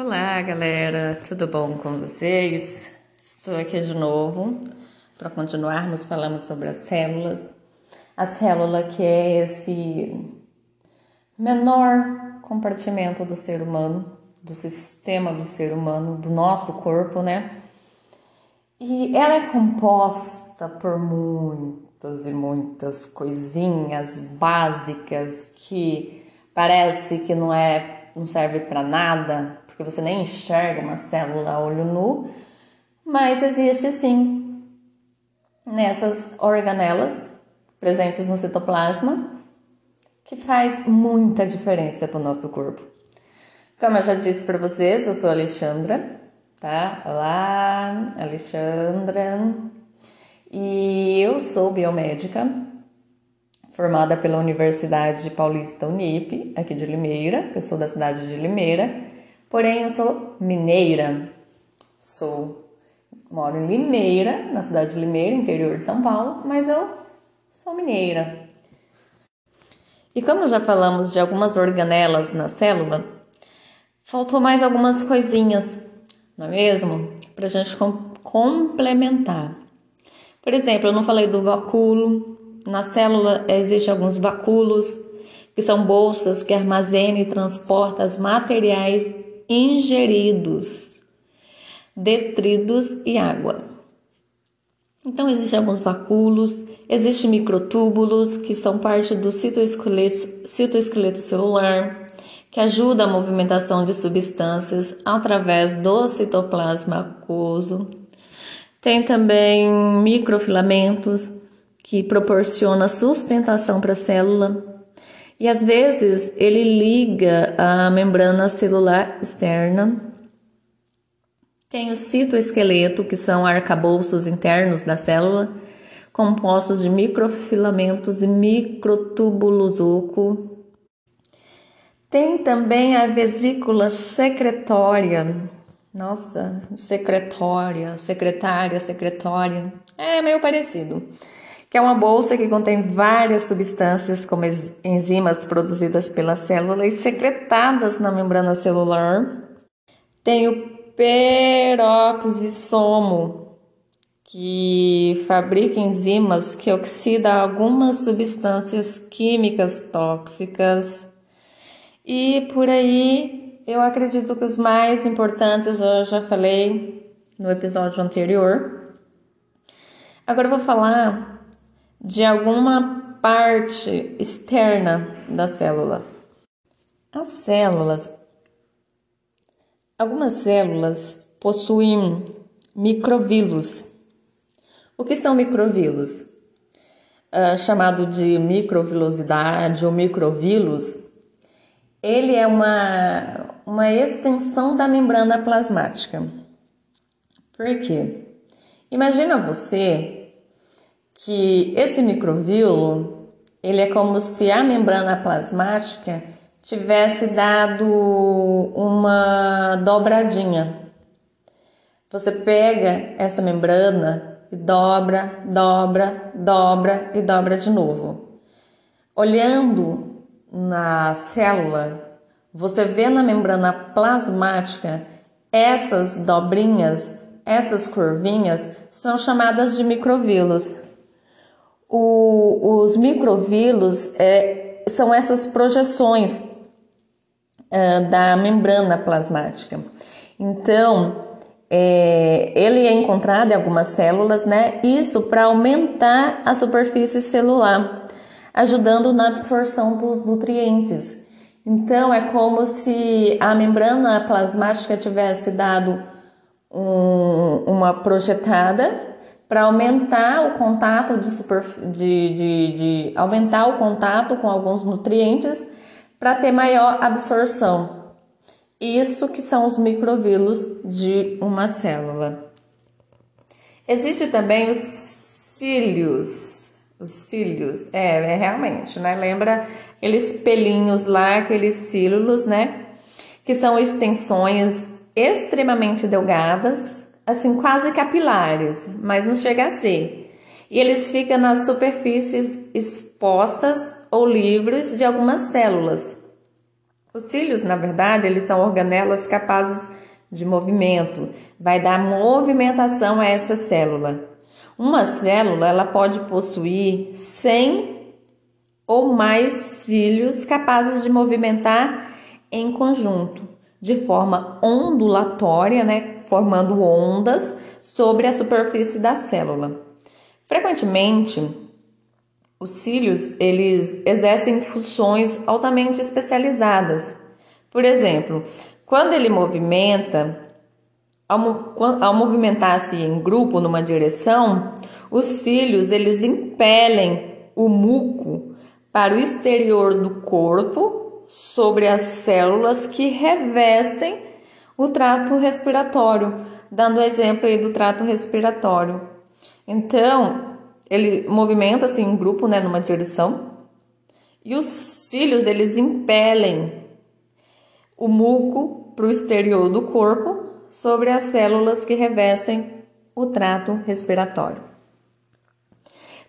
Olá, galera, tudo bom com vocês? Estou aqui de novo para continuarmos falando sobre as células. A célula que é esse menor compartimento do ser humano, do sistema do ser humano, do nosso corpo, né? E ela é composta por muitas e muitas coisinhas básicas que parece que não é não serve para nada, porque você nem enxerga uma célula a olho nu, mas existe sim nessas organelas presentes no citoplasma que faz muita diferença para o nosso corpo. Como eu já disse para vocês, eu sou Alexandra, tá? Olá, Alexandra. E eu sou biomédica, formada pela Universidade Paulista Unip, aqui de Limeira, que eu sou da cidade de Limeira. Porém, eu sou mineira. Sou moro em Limeira, na cidade de Limeira, interior de São Paulo, mas eu sou mineira. E como já falamos de algumas organelas na célula, faltou mais algumas coisinhas, não é mesmo? Para a gente com complementar. Por exemplo, eu não falei do vacúolo. Na célula existem alguns vacúolos, que são bolsas que armazenam e transportam materiais ingeridos, detritos e água. Então existem alguns vacúolos, existem microtúbulos que são parte do citoesqueleto, citoesqueleto celular, que ajuda a movimentação de substâncias através do citoplasma aquoso. Tem também microfilamentos que proporciona sustentação para a célula e às vezes ele liga a membrana celular externa. Tem o citoesqueleto, que são arcabouços internos da célula, compostos de microfilamentos e microtúbulos oco. Tem também a vesícula secretória. Nossa, secretória, secretária, secretória. É meio parecido que é uma bolsa que contém várias substâncias, como enzimas produzidas pela célula e secretadas na membrana celular. Tem o peroxisomo, que fabrica enzimas que oxidam algumas substâncias químicas tóxicas. E por aí, eu acredito que os mais importantes eu já falei no episódio anterior. Agora eu vou falar de alguma parte externa da célula. As células, algumas células possuem microvílulos. O que são microvílulos? Uh, chamado de microvilosidade ou microvílulos, ele é uma, uma extensão da membrana plasmática. Por quê? Imagina você que esse microvilo ele é como se a membrana plasmática tivesse dado uma dobradinha. Você pega essa membrana e dobra, dobra, dobra e dobra de novo. Olhando na célula, você vê na membrana plasmática essas dobrinhas, essas curvinhas são chamadas de microvilos. O, os microvílulos é, são essas projeções é, da membrana plasmática. Então, é, ele é encontrado em algumas células, né? Isso para aumentar a superfície celular, ajudando na absorção dos nutrientes. Então, é como se a membrana plasmática tivesse dado um, uma projetada para aumentar o contato de, super, de, de, de aumentar o contato com alguns nutrientes para ter maior absorção. Isso que são os microvílulos de uma célula. Existe também os cílios. Os cílios, é, é realmente, né? Lembra aqueles pelinhos lá, aqueles cílios, né? Que são extensões extremamente delgadas assim quase capilares, mas não chega a ser. E eles ficam nas superfícies expostas ou livres de algumas células. Os cílios, na verdade, eles são organelas capazes de movimento, vai dar movimentação a essa célula. Uma célula ela pode possuir 100 ou mais cílios capazes de movimentar em conjunto, de forma ondulatória, né, formando ondas sobre a superfície da célula. Frequentemente, os cílios eles exercem funções altamente especializadas. Por exemplo, quando ele movimenta, ao, ao movimentar-se em grupo numa direção, os cílios eles impelem o muco para o exterior do corpo sobre as células que revestem o trato respiratório, dando exemplo aí do trato respiratório. Então, ele movimenta-se em grupo, né, numa direção, e os cílios eles impelem o muco para o exterior do corpo sobre as células que revestem o trato respiratório.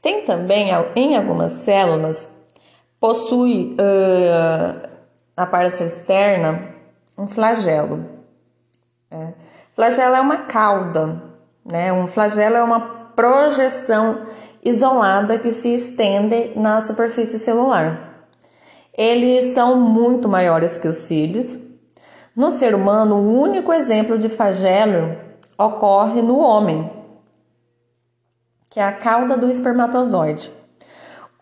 Tem também, em algumas células, possui uh, na parte externa um flagelo. É. Flagelo é uma cauda, né? Um flagelo é uma projeção isolada que se estende na superfície celular. Eles são muito maiores que os cílios. No ser humano, o único exemplo de flagelo ocorre no homem, que é a cauda do espermatozoide.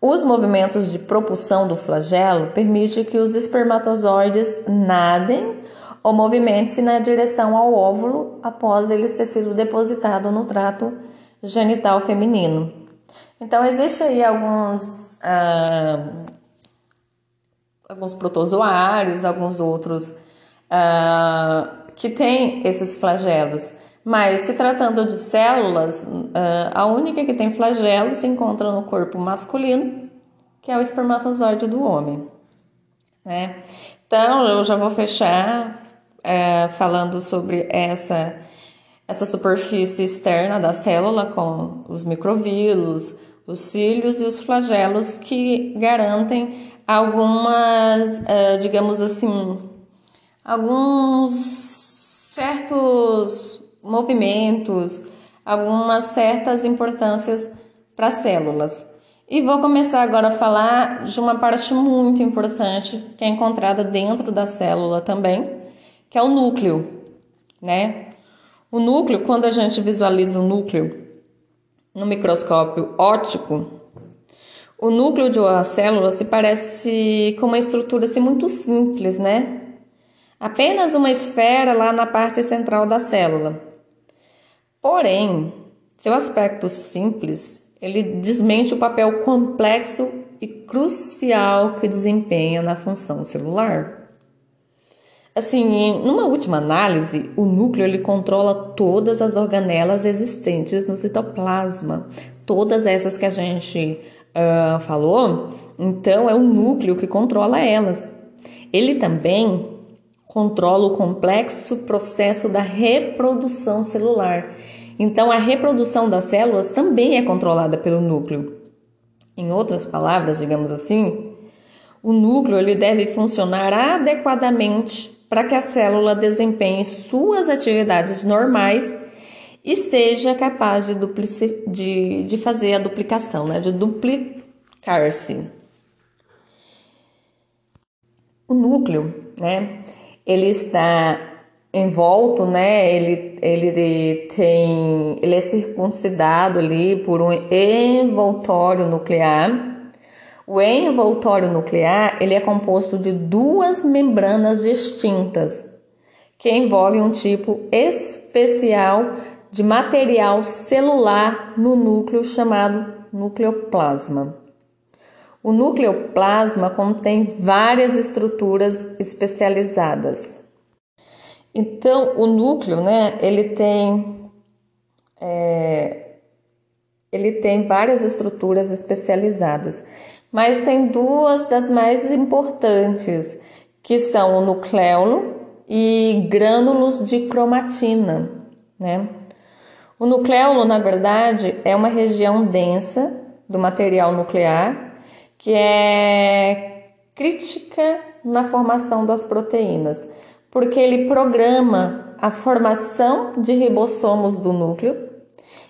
Os movimentos de propulsão do flagelo permitem que os espermatozoides nadem ou movimentem-se na direção ao óvulo após ele ter sido depositado no trato genital feminino. Então, existe aí alguns ah, alguns protozoários, alguns outros uh, que têm esses flagelos. Mas se tratando de células, uh, a única que tem flagelo se encontra no corpo masculino, que é o espermatozoide do homem. Né? Então, eu já vou fechar uh, falando sobre essa, essa superfície externa da célula com os microvírulos, os cílios e os flagelos que garantem algumas, uh, digamos assim, alguns certos movimentos, algumas certas importâncias para as células. E vou começar agora a falar de uma parte muito importante que é encontrada dentro da célula também, que é o núcleo, né? O núcleo, quando a gente visualiza o núcleo no microscópio óptico, o núcleo de uma célula se parece com uma estrutura assim, muito simples, né? Apenas uma esfera lá na parte central da célula. Porém, seu aspecto simples, ele desmente o papel complexo e crucial que desempenha na função celular. Assim, numa última análise, o núcleo ele controla todas as organelas existentes no citoplasma, todas essas que a gente uh, falou, então é o núcleo que controla elas. Ele também controla o complexo processo da reprodução celular. Então, a reprodução das células também é controlada pelo núcleo. Em outras palavras, digamos assim, o núcleo ele deve funcionar adequadamente para que a célula desempenhe suas atividades normais e seja capaz de, de, de fazer a duplicação, né? de duplicar-se. O núcleo, né? ele está envolto, né? Ele, ele tem, ele é circuncidado ali por um envoltório nuclear. O envoltório nuclear ele é composto de duas membranas distintas que envolvem um tipo especial de material celular no núcleo chamado nucleoplasma. O nucleoplasma contém várias estruturas especializadas. Então, o núcleo, né, ele tem, é, ele tem várias estruturas especializadas, mas tem duas das mais importantes, que são o nucleolo e grânulos de cromatina, né? O nucleolo, na verdade, é uma região densa do material nuclear que é crítica na formação das proteínas, porque ele programa a formação de ribossomos do núcleo.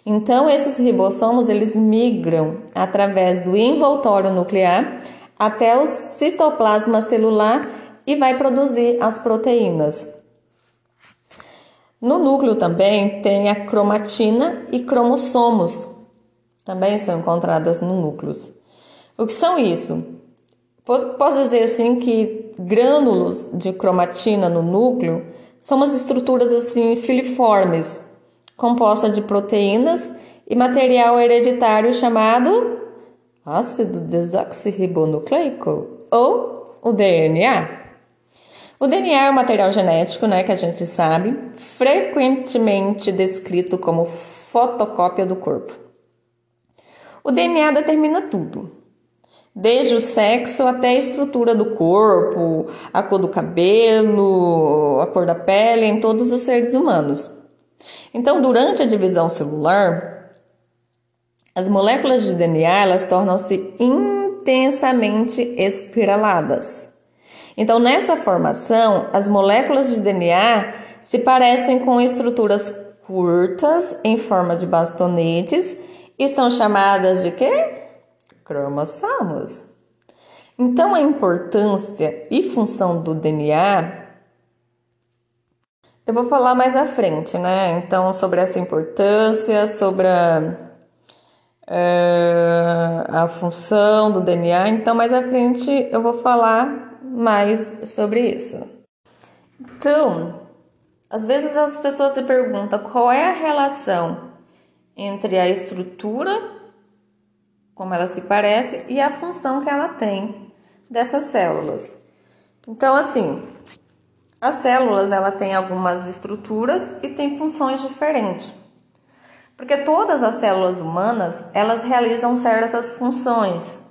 Então, esses ribossomos eles migram através do envoltório nuclear até o citoplasma celular e vai produzir as proteínas. No núcleo também tem a cromatina e cromossomos, também são encontradas no núcleo. O que são isso? Posso dizer assim que grânulos de cromatina no núcleo são umas estruturas assim filiformes, compostas de proteínas e material hereditário chamado ácido desoxirribonucleico ou o DNA. O DNA é um material genético, né, que a gente sabe, frequentemente descrito como fotocópia do corpo. O DNA determina tudo, desde o sexo até a estrutura do corpo, a cor do cabelo, a cor da pele em todos os seres humanos. Então, durante a divisão celular, as moléculas de DNA elas tornam-se intensamente espiraladas. Então, nessa formação, as moléculas de DNA se parecem com estruturas curtas em forma de bastonetes e são chamadas de quê? Cromossomos. Então, a importância e função do DNA eu vou falar mais à frente, né? Então, sobre essa importância, sobre a, eh, a função do DNA. Então, mais à frente eu vou falar mais sobre isso. Então, às vezes as pessoas se perguntam qual é a relação entre a estrutura, como ela se parece, e a função que ela tem dessas células. Então, assim, as células ela tem algumas estruturas e tem funções diferentes. Porque todas as células humanas, elas realizam certas funções.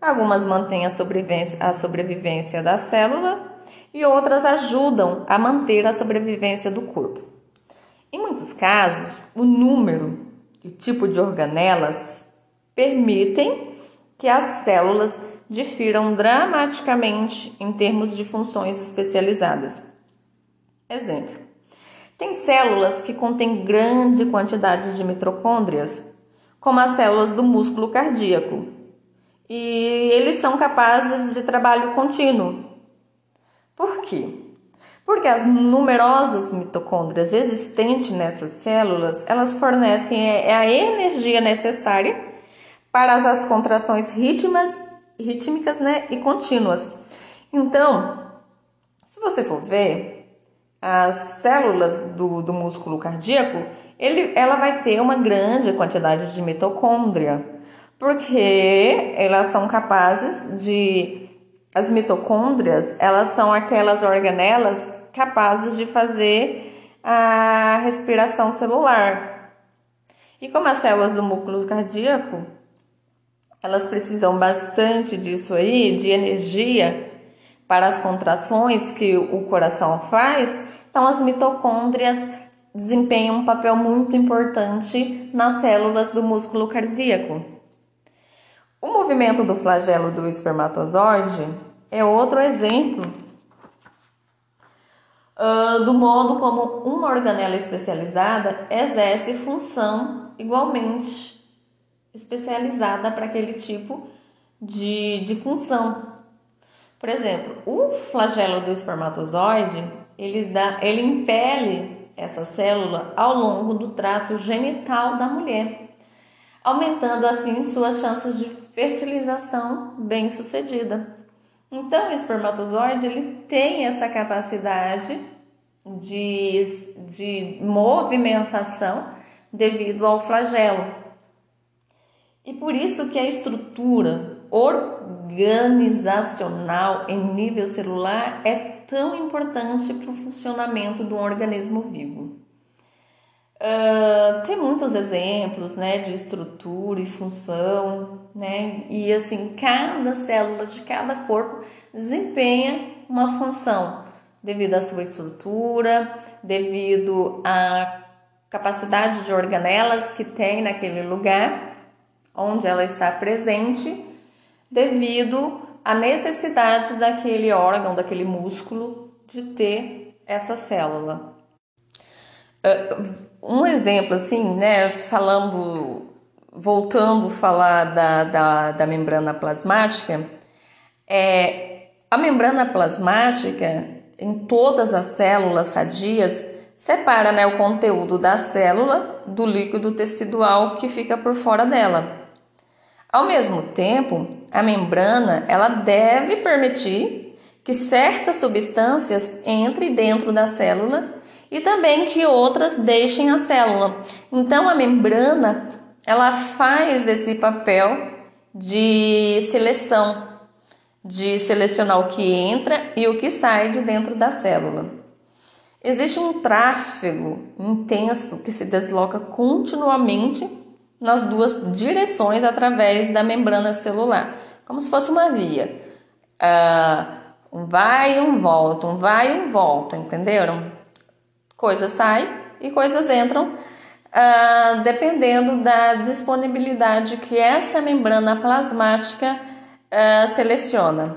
Algumas mantêm a sobrevivência, a sobrevivência da célula e outras ajudam a manter a sobrevivência do corpo. Em muitos casos, o número e tipo de organelas permitem que as células difiram dramaticamente em termos de funções especializadas. Exemplo: tem células que contêm grande quantidade de mitocôndrias, como as células do músculo cardíaco, e eles são capazes de trabalho contínuo. Por quê? Porque as numerosas mitocôndrias existentes nessas células, elas fornecem é, é a energia necessária para as contrações rítmicas, rítmicas né, e contínuas. Então, se você for ver, as células do, do músculo cardíaco, ele, ela vai ter uma grande quantidade de mitocôndria porque elas são capazes de as mitocôndrias, elas são aquelas organelas capazes de fazer a respiração celular. E como as células do músculo cardíaco, elas precisam bastante disso aí, de energia para as contrações que o coração faz, então as mitocôndrias desempenham um papel muito importante nas células do músculo cardíaco. O movimento do flagelo do espermatozoide é outro exemplo uh, do modo como uma organela especializada exerce função igualmente especializada para aquele tipo de, de função. Por exemplo, o flagelo do espermatozoide ele, dá, ele impele essa célula ao longo do trato genital da mulher, aumentando assim suas chances de fertilização bem sucedida. Então, o espermatozoide ele tem essa capacidade de, de movimentação devido ao flagelo. E por isso que a estrutura organizacional em nível celular é tão importante para o funcionamento do organismo vivo. Uh, tem muitos exemplos né, de estrutura e função, né? E assim, cada célula de cada corpo desempenha uma função devido à sua estrutura, devido à capacidade de organelas que tem naquele lugar onde ela está presente, devido a necessidade daquele órgão, daquele músculo de ter essa célula. Uh, um exemplo assim, né, falando, voltando a falar da, da, da membrana plasmática, é, a membrana plasmática em todas as células sadias separa né, o conteúdo da célula do líquido tecidual que fica por fora dela. Ao mesmo tempo, a membrana ela deve permitir que certas substâncias entrem dentro da célula e também que outras deixem a célula. Então a membrana ela faz esse papel de seleção, de selecionar o que entra e o que sai de dentro da célula. Existe um tráfego intenso que se desloca continuamente nas duas direções através da membrana celular, como se fosse uma via. Uh, um vai e um volta, um vai e um volta, entenderam? Coisas saem e coisas entram, uh, dependendo da disponibilidade que essa membrana plasmática uh, seleciona.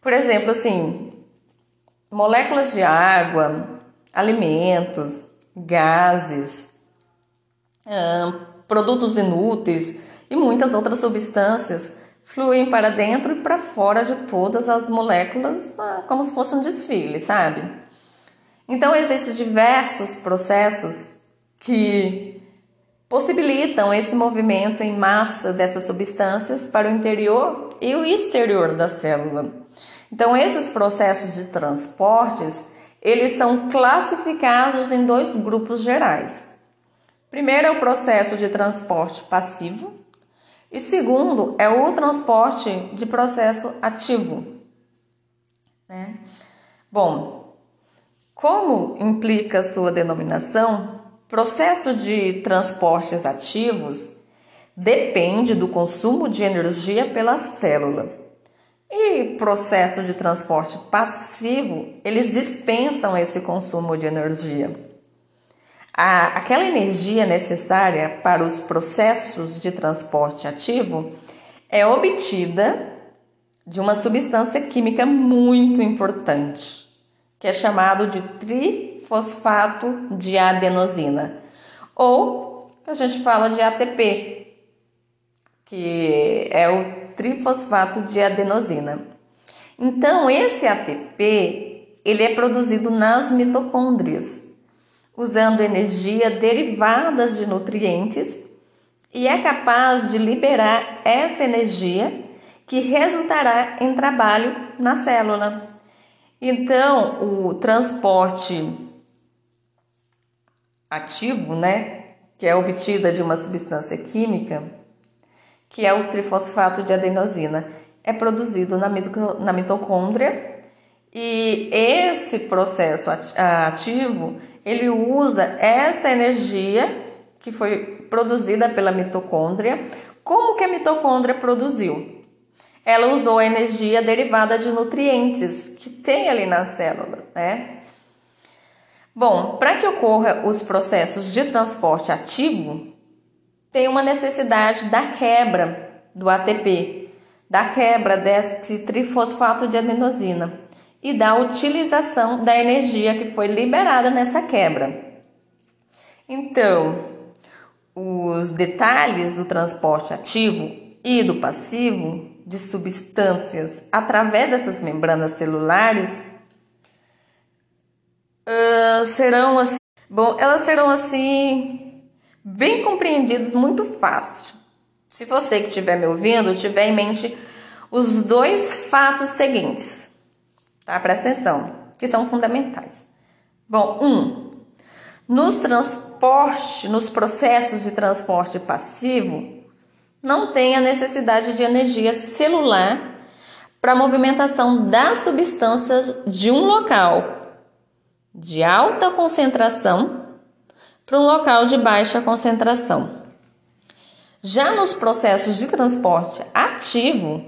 Por exemplo, assim, moléculas de água, alimentos, gases, produtos inúteis e muitas outras substâncias fluem para dentro e para fora de todas as moléculas, ah, como se fosse um desfile, sabe? Então existem diversos processos que possibilitam esse movimento em massa dessas substâncias para o interior e o exterior da célula. Então esses processos de transportes, eles são classificados em dois grupos gerais. Primeiro é o processo de transporte passivo e segundo é o transporte de processo ativo. Né? Bom, como implica sua denominação, processo de transportes ativos depende do consumo de energia pela célula. E processo de transporte passivo, eles dispensam esse consumo de energia. A, aquela energia necessária para os processos de transporte ativo é obtida de uma substância química muito importante, que é chamado de trifosfato de adenosina, ou a gente fala de ATP, que é o trifosfato de adenosina. Então, esse ATP, ele é produzido nas mitocôndrias usando energia derivadas de nutrientes e é capaz de liberar essa energia que resultará em trabalho na célula. Então, o transporte ativo, né, que é obtida de uma substância química, que é o trifosfato de adenosina, é produzido na, na mitocôndria e esse processo ativo ele usa essa energia que foi produzida pela mitocôndria. Como que a mitocôndria produziu? Ela usou a energia derivada de nutrientes que tem ali na célula, né? Bom, para que ocorra os processos de transporte ativo, tem uma necessidade da quebra do ATP, da quebra desse trifosfato de adenosina e da utilização da energia que foi liberada nessa quebra. Então, os detalhes do transporte ativo e do passivo de substâncias através dessas membranas celulares uh, serão assim, bom, elas serão assim bem compreendidos muito fácil. Se você que estiver me ouvindo tiver em mente os dois fatos seguintes. Tá? Presta atenção, que são fundamentais. Bom, um, nos transporte, nos processos de transporte passivo, não tem a necessidade de energia celular para movimentação das substâncias de um local de alta concentração para um local de baixa concentração. Já nos processos de transporte ativo,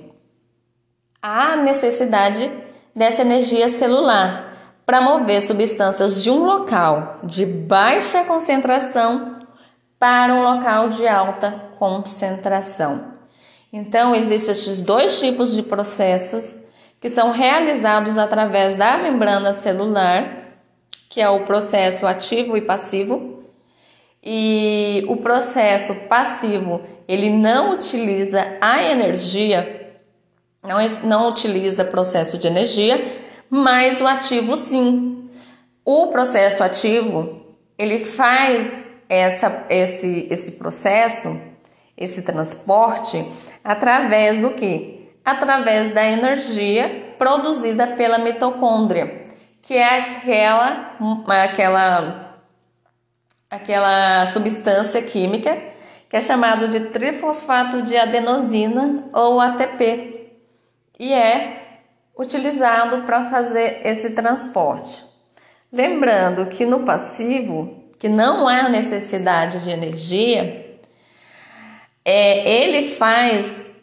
há necessidade dessa energia celular para mover substâncias de um local de baixa concentração para um local de alta concentração. Então, existem esses dois tipos de processos que são realizados através da membrana celular, que é o processo ativo e passivo. E o processo passivo, ele não utiliza a energia, não, não utiliza processo de energia, mas o ativo sim. O processo ativo, ele faz essa, esse, esse processo, esse transporte, através do que? Através da energia produzida pela mitocôndria, que é aquela, aquela, aquela substância química que é chamado de trifosfato de adenosina ou ATP, e é utilizado para fazer esse transporte. Lembrando que no passivo que não há necessidade de energia, é, ele faz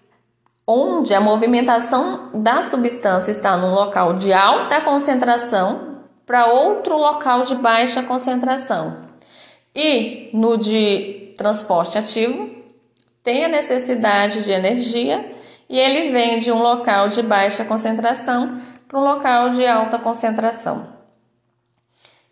onde a movimentação da substância está num local de alta concentração para outro local de baixa concentração. E no de transporte ativo, tem a necessidade de energia e ele vem de um local de baixa concentração para um local de alta concentração.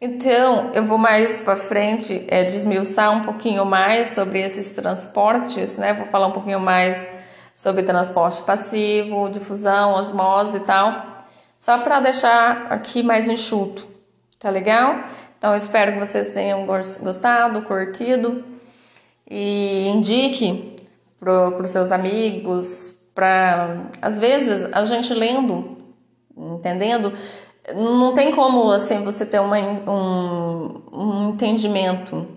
Então, eu vou mais para frente é, desmiuçar um pouquinho mais sobre esses transportes, né? Vou falar um pouquinho mais sobre transporte passivo, difusão, osmose e tal, só para deixar aqui mais enxuto, tá legal? Então, eu espero que vocês tenham gostado, curtido e indique para os seus amigos, para às vezes a gente lendo, entendendo, não tem como assim você ter uma, um, um entendimento.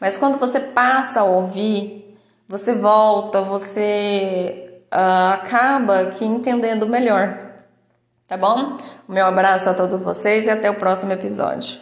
Mas quando você passa a ouvir, você volta, você uh, acaba aqui entendendo melhor. Tá bom? O meu abraço a todos vocês e até o próximo episódio.